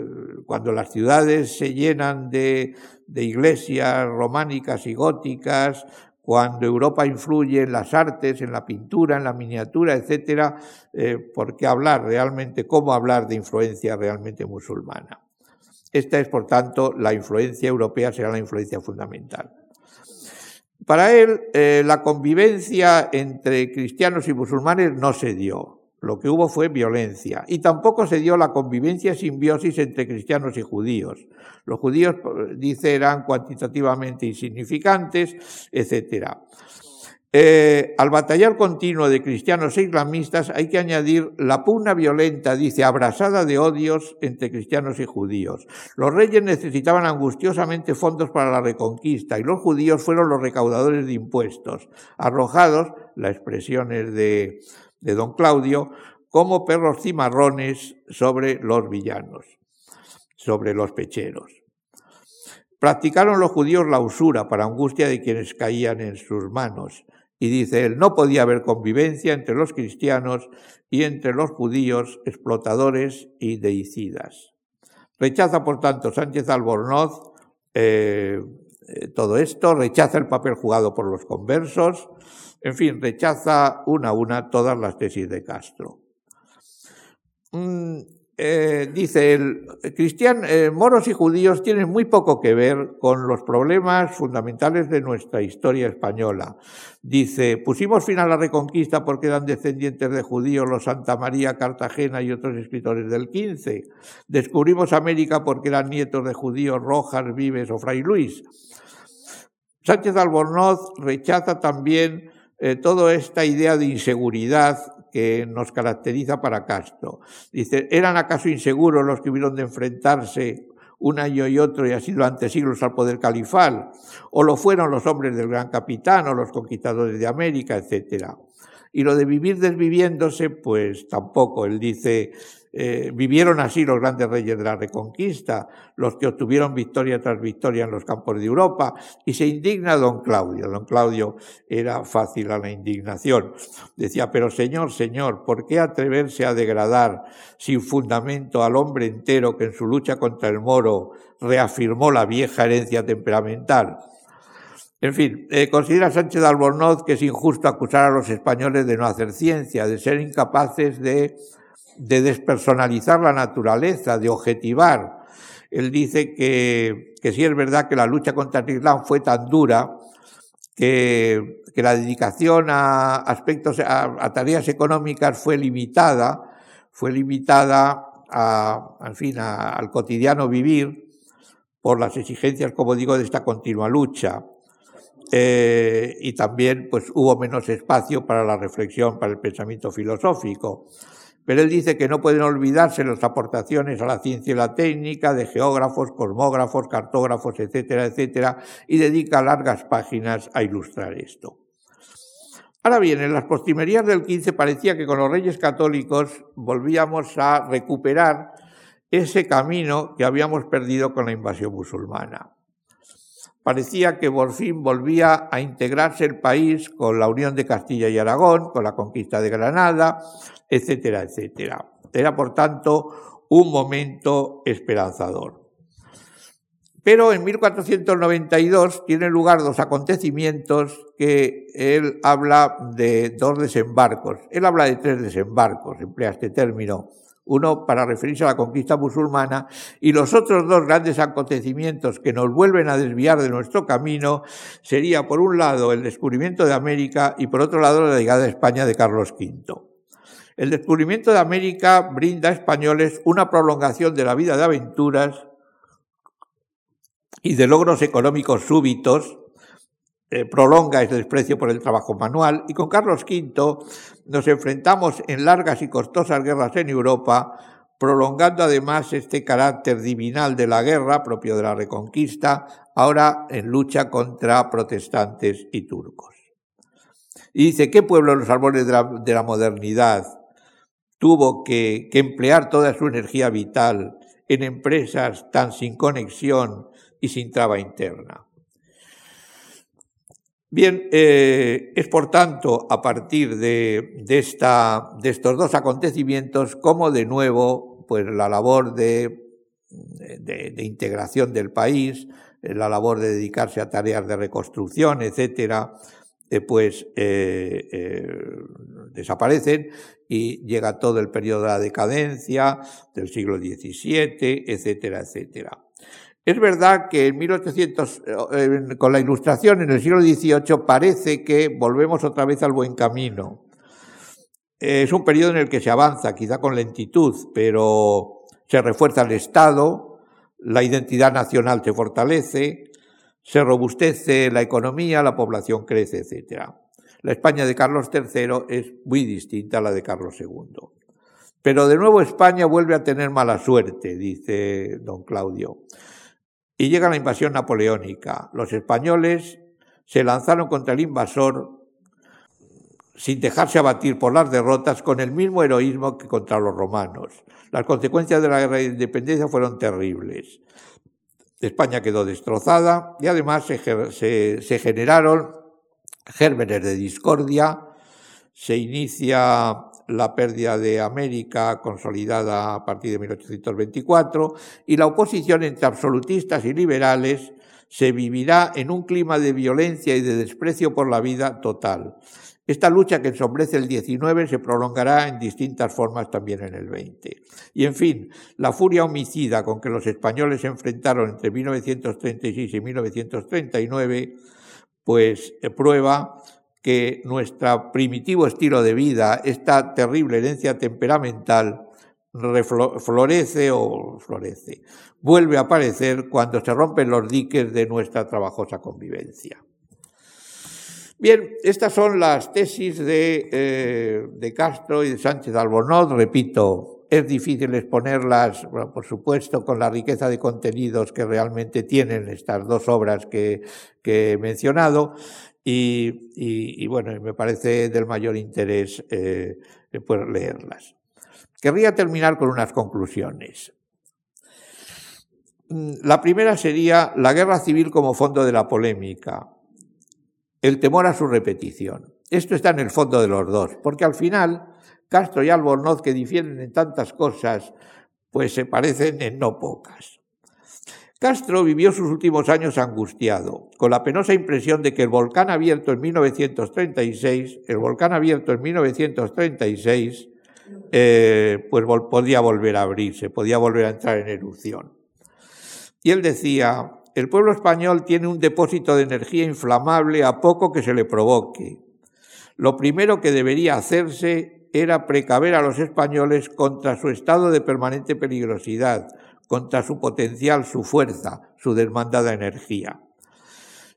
cuando las ciudades se llenan de, de iglesias románicas y góticas, cuando Europa influye en las artes, en la pintura, en la miniatura, etcétera, eh, ¿por qué hablar realmente, cómo hablar de influencia realmente musulmana? Esta es, por tanto, la influencia europea será la influencia fundamental. Para él, eh, la convivencia entre cristianos y musulmanes no se dio. Lo que hubo fue violencia. Y tampoco se dio la convivencia simbiosis entre cristianos y judíos. Los judíos, dice, eran cuantitativamente insignificantes, etc. Eh, al batallar continuo de cristianos e islamistas hay que añadir la pugna violenta, dice, abrasada de odios entre cristianos y judíos. Los reyes necesitaban angustiosamente fondos para la reconquista y los judíos fueron los recaudadores de impuestos, arrojados, la expresión es de, de don Claudio, como perros cimarrones sobre los villanos, sobre los pecheros. Practicaron los judíos la usura para angustia de quienes caían en sus manos y dice él, no podía haber convivencia entre los cristianos y entre los judíos explotadores y deicidas. Rechaza, por tanto, Sánchez Albornoz eh, eh, todo esto, rechaza el papel jugado por los conversos, en fin, rechaza una a una todas las tesis de Castro. Mm, eh, dice el cristian, eh, moros y judíos tienen muy poco que ver con los problemas fundamentales de nuestra historia española. Dice, pusimos fin a la reconquista porque eran descendientes de judíos los Santa María, Cartagena y otros escritores del 15. Descubrimos América porque eran nietos de judíos Rojas, Vives o Fray Luis. Sánchez Albornoz rechaza también eh, toda esta idea de inseguridad que nos caracteriza para Castro. Dice, ¿eran acaso inseguros los que hubieron de enfrentarse un año y otro y así durante siglos al poder califal? ¿O lo fueron los hombres del gran capitán o los conquistadores de América, etcétera? Y lo de vivir desviviéndose, pues tampoco. Él dice, eh, vivieron así los grandes reyes de la Reconquista, los que obtuvieron victoria tras victoria en los campos de Europa, y se indigna don Claudio. Don Claudio era fácil a la indignación. Decía, pero señor, señor, ¿por qué atreverse a degradar sin fundamento al hombre entero que en su lucha contra el moro reafirmó la vieja herencia temperamental? En fin, eh, considera Sánchez de Albornoz que es injusto acusar a los españoles de no hacer ciencia, de ser incapaces de de despersonalizar la naturaleza, de objetivar. Él dice que, que sí es verdad que la lucha contra el Islam fue tan dura que, que la dedicación a aspectos, a, tareas económicas fue limitada, fue limitada a, fin, al cotidiano vivir por las exigencias, como digo, de esta continua lucha. Eh, y también pues hubo menos espacio para la reflexión, para el pensamiento filosófico. Pero él dice que no pueden olvidarse las aportaciones a la ciencia y la técnica de geógrafos, cosmógrafos, cartógrafos, etcétera, etcétera, y dedica largas páginas a ilustrar esto. Ahora bien, en las postrimerías del 15 parecía que con los reyes católicos volvíamos a recuperar ese camino que habíamos perdido con la invasión musulmana. Parecía que por fin volvía a integrarse el país con la unión de Castilla y Aragón, con la conquista de Granada, etcétera, etcétera. Era, por tanto, un momento esperanzador. Pero en 1492 tienen lugar dos acontecimientos que él habla de dos desembarcos. Él habla de tres desembarcos, emplea este término. Uno para referirse a la conquista musulmana y los otros dos grandes acontecimientos que nos vuelven a desviar de nuestro camino sería por un lado el descubrimiento de América y por otro lado la llegada a España de Carlos V. El descubrimiento de América brinda a españoles una prolongación de la vida de aventuras y de logros económicos súbitos, eh, prolonga el desprecio por el trabajo manual y con Carlos V nos enfrentamos en largas y costosas guerras en Europa, prolongando además este carácter divinal de la guerra propio de la reconquista, ahora en lucha contra protestantes y turcos. Y dice, ¿qué pueblo en los árboles de la modernidad tuvo que, emplear toda su energía vital en empresas tan sin conexión y sin traba interna. Bien, eh, es por tanto a partir de, estos dos acontecimientos como de nuevo pues, la labor de, integración del país, la labor de dedicarse a tareas de reconstrucción, etcétera, eh, pues eh, desaparecen y llega todo el periodo de la decadencia del siglo XVII, etcétera, etcétera. Es verdad que en 1800, con la Ilustración en el siglo XVIII parece que volvemos otra vez al buen camino. Es un periodo en el que se avanza, quizá con lentitud, pero se refuerza el Estado, la identidad nacional se fortalece, se robustece la economía, la población crece, etc. La España de Carlos III es muy distinta a la de Carlos II. Pero de nuevo España vuelve a tener mala suerte, dice don Claudio. Y llega la invasión napoleónica. Los españoles se lanzaron contra el invasor sin dejarse abatir por las derrotas con el mismo heroísmo que contra los romanos. Las consecuencias de la guerra de independencia fueron terribles. España quedó destrozada y además se, generaron gérmenes de discordia, se inicia la pérdida de América consolidada a partir de 1824 y la oposición entre absolutistas y liberales se vivirá en un clima de violencia y de desprecio por la vida total. Esta lucha que ensombrece el 19 se prolongará en distintas formas también en el 20. Y en fin, la furia homicida con que los españoles se enfrentaron entre 1936 y 1939, pues eh, prueba que nuestro primitivo estilo de vida, esta terrible herencia temperamental, florece o florece, vuelve a aparecer cuando se rompen los diques de nuestra trabajosa convivencia. Bien, estas son las tesis de, eh, de Castro y de Sánchez Albornoz. Repito, es difícil exponerlas, por supuesto, con la riqueza de contenidos que realmente tienen estas dos obras que, he mencionado. Y, bueno, me parece del mayor interés eh, poder leerlas. Querría terminar con unas conclusiones. Mm, la primera sería la guerra civil como fondo de la polémica el temor a su repetición. Esto está en el fondo de los dos, porque al final Castro y Albornoz, que difieren en tantas cosas, pues se parecen en no pocas. Castro vivió sus últimos años angustiado, con la penosa impresión de que el volcán abierto en 1936, el volcán abierto en 1936, eh, pues podía volver a abrirse, podía volver a entrar en erupción. Y él decía, el pueblo español tiene un depósito de energía inflamable a poco que se le provoque. Lo primero que debería hacerse era precaver a los españoles contra su estado de permanente peligrosidad, contra su potencial, su fuerza, su desmandada energía.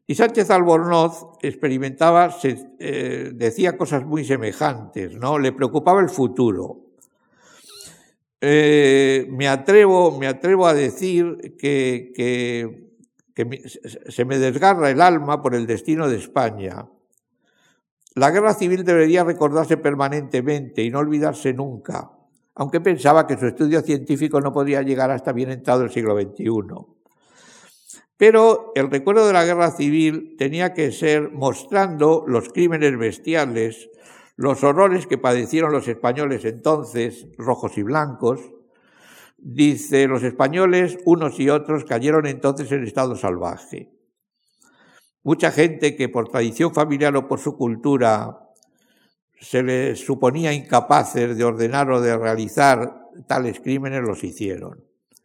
Y Sánchez Albornoz experimentaba, eh, decía cosas muy semejantes, ¿no? Le preocupaba el futuro. Eh, me, atrevo, me atrevo a decir que se me desgarra el alma por el destino de España. La guerra civil debería recordarse permanentemente y no olvidarse nunca, aunque pensaba que su estudio científico no podría llegar hasta bien entrado el siglo XXI. Pero el recuerdo de la guerra civil tenía que ser mostrando los crímenes bestiales, los horrores que padecieron los españoles entonces, rojos y blancos, Dice, los españoles, unos y otros, cayeron entonces en estado salvaje. Mucha gente que por tradición familiar o por su cultura se les suponía incapaces de ordenar o de realizar tales crímenes, los hicieron.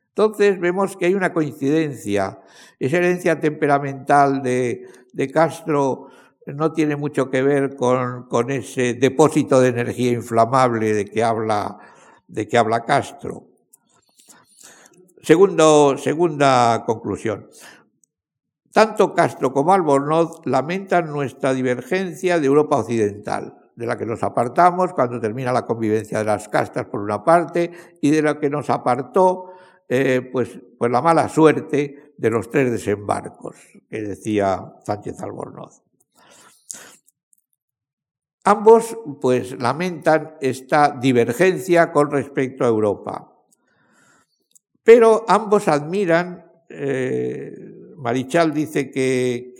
Entonces vemos que hay una coincidencia. Esa herencia temperamental de, Castro no tiene mucho que ver con, ese depósito de energía inflamable de que habla, de que habla Castro. Segunda conclusión. Tanto Castro como Albornoz lamentan nuestra divergencia de Europa Occidental, de la que nos apartamos cuando termina la convivencia de las castas por una parte y de la que nos apartó eh, pues, pues la mala suerte de los tres desembarcos que decía Sánchez Albornoz. Ambos pues lamentan esta divergencia con respecto a Europa. Pero ambos admiran, eh, Marichal dice que,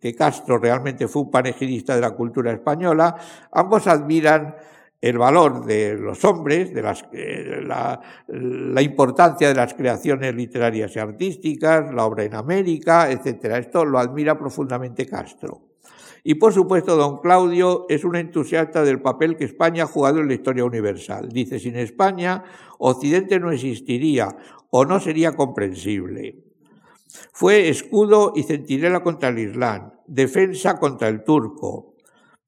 que, Castro realmente fue un panegirista de la cultura española, ambos admiran el valor de los hombres, de las, eh, la, la, importancia de las creaciones literarias y artísticas, la obra en América, etc. Esto lo admira profundamente Castro. Y por supuesto, don Claudio es un entusiasta del papel que España ha jugado en la historia universal. Dice, sin España, Occidente no existiría o no sería comprensible. Fue escudo y centinela contra el Islam, defensa contra el turco,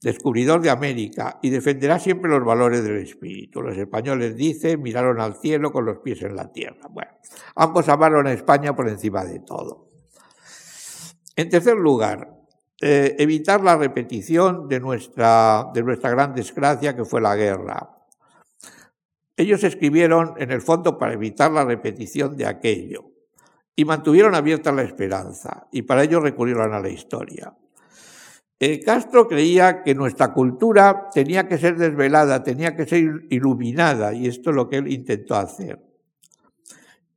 descubridor de América, y defenderá siempre los valores del espíritu. Los españoles, dice, miraron al cielo con los pies en la tierra. Bueno, ambos amaron a España por encima de todo. En tercer lugar, eh, evitar la repetición de nuestra, de nuestra gran desgracia que fue la guerra. Ellos escribieron en el fondo para evitar la repetición de aquello y mantuvieron abierta la esperanza y para ello recurrieron a la historia. Eh, Castro creía que nuestra cultura tenía que ser desvelada, tenía que ser iluminada y esto es lo que él intentó hacer.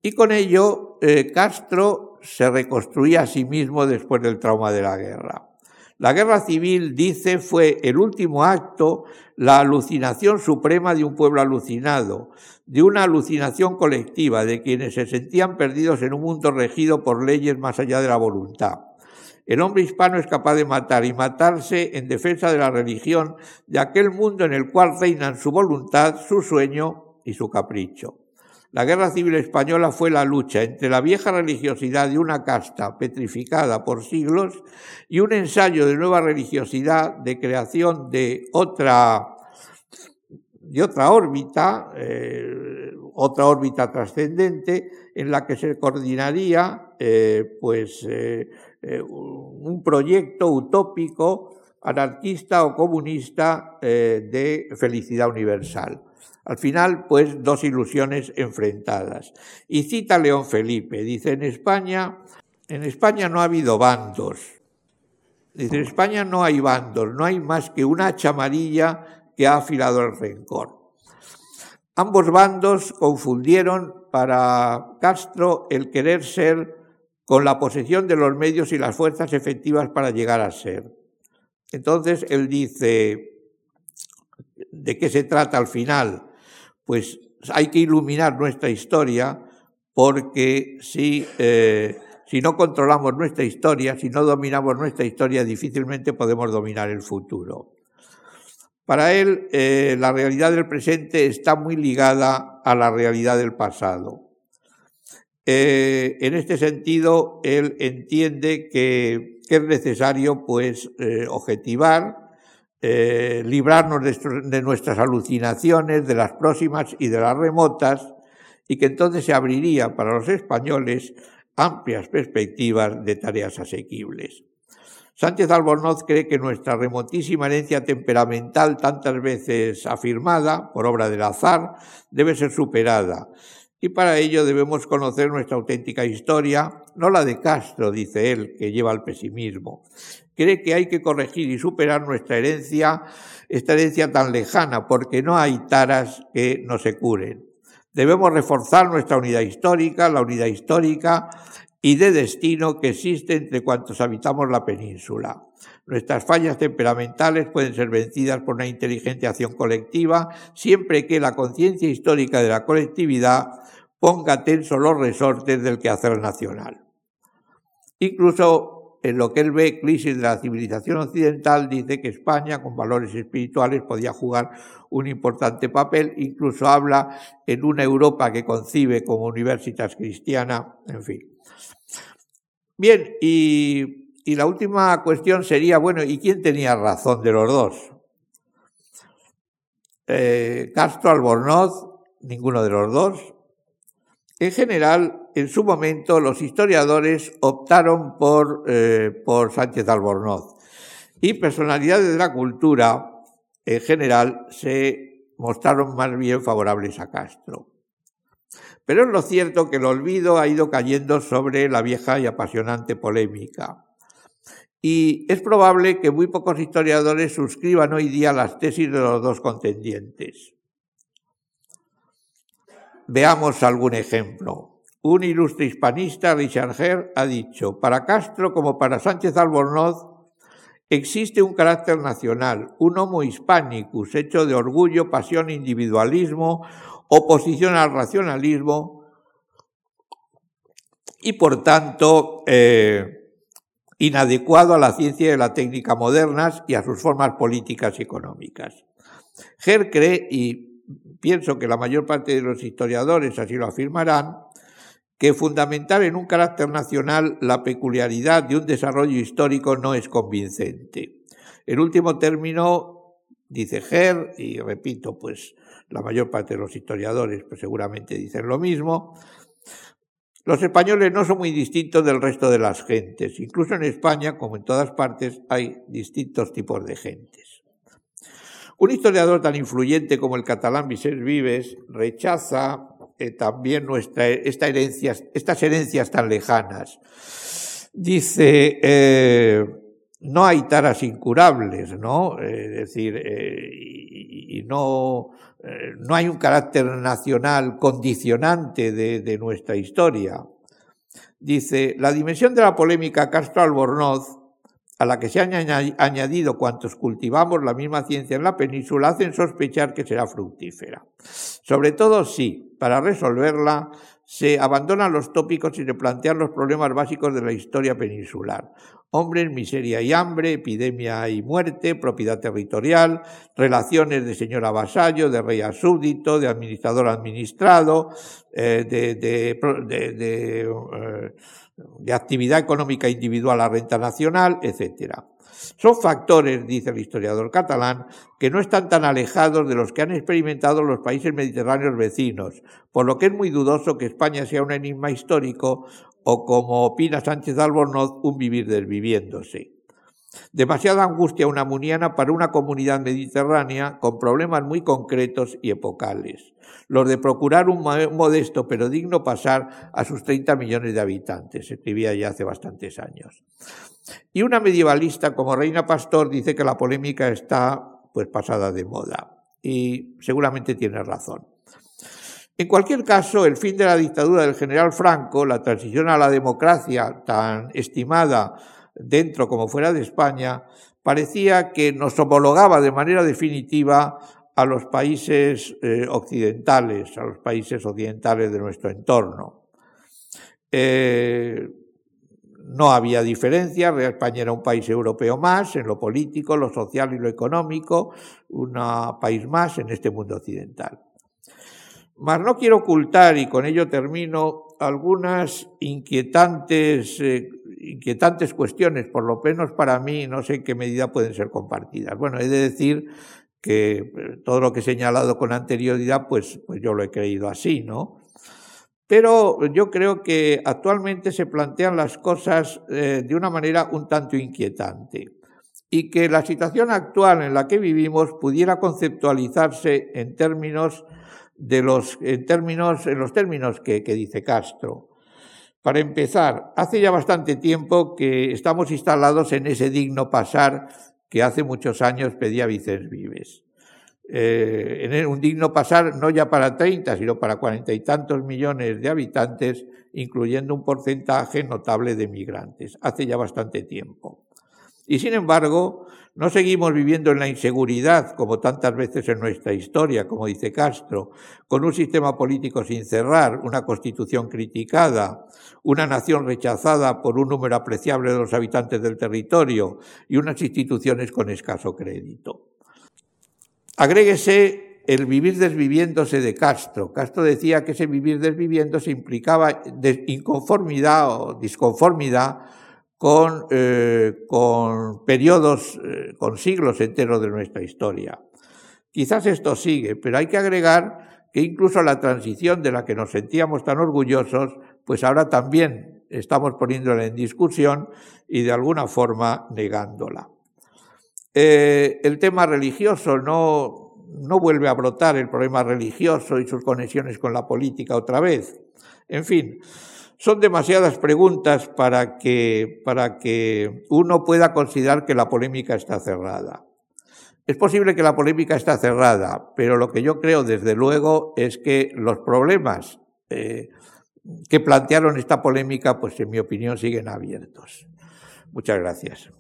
Y con ello eh, Castro se reconstruía a sí mismo después del trauma de la guerra. La guerra civil, dice, fue el último acto, la alucinación suprema de un pueblo alucinado, de una alucinación colectiva, de quienes se sentían perdidos en un mundo regido por leyes más allá de la voluntad. El hombre hispano es capaz de matar y matarse en defensa de la religión, de aquel mundo en el cual reinan su voluntad, su sueño y su capricho. La guerra civil española fue la lucha entre la vieja religiosidad de una casta petrificada por siglos y un ensayo de nueva religiosidad de creación de otra, de otra órbita, eh, otra órbita trascendente en la que se coordinaría eh, pues, eh, un proyecto utópico anarquista o comunista de felicidad universal. Al final, pues, dos ilusiones enfrentadas. Y cita León Felipe, dice, en España, en España no ha habido bandos. Dice, en España no hay bandos, no hay más que una hacha amarilla que ha afilado el rencor. Ambos bandos confundieron para Castro el querer ser con la posesión de los medios y las fuerzas efectivas para llegar a ser. Entonces él dice, ¿de qué se trata al final? Pues hay que iluminar nuestra historia porque si, eh, si no controlamos nuestra historia, si no dominamos nuestra historia, difícilmente podemos dominar el futuro. Para él, eh, la realidad del presente está muy ligada a la realidad del pasado. Eh, en este sentido, él entiende que, que es necesario, pues, objetivar, eh, librarnos de, nuestras alucinaciones, de las próximas y de las remotas, y que entonces se abriría para los españoles amplias perspectivas de tareas asequibles. Sánchez Albornoz cree que nuestra remotísima herencia temperamental, tantas veces afirmada por obra del azar, debe ser superada. Y para ello debemos conocer nuestra auténtica historia, no la de Castro, dice él, que lleva al pesimismo, cree que hay que corregir y superar nuestra herencia, esta herencia tan lejana, porque no hay taras que no se curen. Debemos reforzar nuestra unidad histórica, la unidad histórica y de destino que existe entre cuantos habitamos la península. Nuestras fallas temperamentales pueden ser vencidas por una inteligente acción colectiva siempre que la conciencia histórica de la colectividad ponga tenso los resortes del quehacer nacional. Incluso en lo que él ve crisis de la civilización occidental, dice que España, con valores espirituales, podía jugar un importante papel, incluso habla en una Europa que concibe como universitas cristiana, en fin. Bien, y, y la última cuestión sería, bueno, ¿y quién tenía razón de los dos? Eh, Castro, Albornoz, ninguno de los dos. En general, en su momento los historiadores optaron por, eh, por Sánchez Albornoz y personalidades de la cultura en general se mostraron más bien favorables a Castro. Pero es lo cierto que el olvido ha ido cayendo sobre la vieja y apasionante polémica. Y es probable que muy pocos historiadores suscriban hoy día las tesis de los dos contendientes. Veamos algún ejemplo. Un ilustre hispanista, Richard Herr, ha dicho, para Castro como para Sánchez Albornoz, Existe un carácter nacional, un homo hispanicus, hecho de orgullo, pasión, individualismo, oposición al racionalismo y, por tanto, eh, inadecuado a la ciencia y la técnica modernas y a sus formas políticas y económicas. Ger cree, y pienso que la mayor parte de los historiadores así lo afirmarán, que fundamentar en un carácter nacional la peculiaridad de un desarrollo histórico no es convincente. El último término, dice Ger, y repito, pues la mayor parte de los historiadores pues seguramente dicen lo mismo, los españoles no son muy distintos del resto de las gentes. Incluso en España, como en todas partes, hay distintos tipos de gentes. Un historiador tan influyente como el catalán Vicente Vives rechaza eh, también nuestra, estas herencias tan lejanas. Dice, eh, no hay taras incurables, ¿no? Eh, es decir, y, no, no hay un carácter nacional condicionante de, de nuestra historia. Dice, la dimensión de la polémica Castro-Albornoz a la que se han añadido cuantos cultivamos la misma ciencia en la península, hacen sospechar que será fructífera. Sobre todo si, para resolverla, se abandonan los tópicos y se plantean los problemas básicos de la historia peninsular. Hombres, miseria y hambre, epidemia y muerte, propiedad territorial, relaciones de señor a vasallo, de rey a súbdito, de administrador a administrado, eh, de, de eh, de actividad económica individual a renta nacional, etc. Son factores, dice el historiador catalán, que no están tan alejados de los que han experimentado los países mediterráneos vecinos, por lo que es muy dudoso que España sea un enigma histórico o, como opina Sánchez Albornoz, un vivir desviviéndose. Demasiada angustia muniana para una comunidad mediterránea con problemas muy concretos y epocales, los de procurar un modesto pero digno pasar a sus 30 millones de habitantes, escribía ya hace bastantes años. Y una medievalista como Reina Pastor dice que la polémica está pues pasada de moda y seguramente tiene razón. En cualquier caso, el fin de la dictadura del general Franco, la transición a la democracia tan estimada dentro como fuera de España, parecía que nos homologaba de manera definitiva a los países eh, occidentales, a los países occidentales de nuestro entorno. Eh, no había diferencia, España era un país europeo más en lo político, lo social y lo económico, un país más en este mundo occidental. Mas no quiero ocultar, y con ello termino, algunas inquietantes eh, inquietantes cuestiones, por lo menos para mí, no sé en qué medida pueden ser compartidas. Bueno, he de decir que eh, todo lo que he señalado con anterioridad, pues, pues yo lo he creído así, ¿no? Pero yo creo que actualmente se plantean las cosas eh, de una manera un tanto inquietante y que la situación actual en la que vivimos pudiera conceptualizarse en términos de los, en términos, en los términos que dice Castro. Para empezar, hace ya bastante tiempo que estamos instalados en ese digno pasar que hace muchos años pedía Vicens Vives. Eh, un digno pasar no ya para 30, sino para cuarenta y tantos millones de habitantes, incluyendo un porcentaje notable de migrantes, hace ya bastante tiempo. Y sin embargo, no seguimos viviendo en la inseguridad, como tantas veces en nuestra historia, como dice Castro, con un sistema político sin cerrar, una constitución criticada, una nación rechazada por un número apreciable de los habitantes del territorio y unas instituciones con escaso crédito. Agréguese el vivir desviviéndose de Castro. Castro decía que ese vivir desviviéndose implicaba inconformidad o disconformidad con, eh, con periodos, eh, con siglos enteros de nuestra historia. Quizás esto sigue, pero hay que agregar que incluso la transición de la que nos sentíamos tan orgullosos, pues ahora también estamos poniéndola en discusión y de alguna forma negándola. Eh, el tema religioso no, no vuelve a brotar el problema religioso y sus conexiones con la política otra vez. En fin, son demasiadas preguntas para que, para que uno pueda considerar que la polémica está cerrada. Es posible que la polémica está cerrada, pero lo que yo creo, desde luego, es que los problemas eh, que plantearon esta polémica, pues en mi opinión, siguen abiertos. Muchas gracias.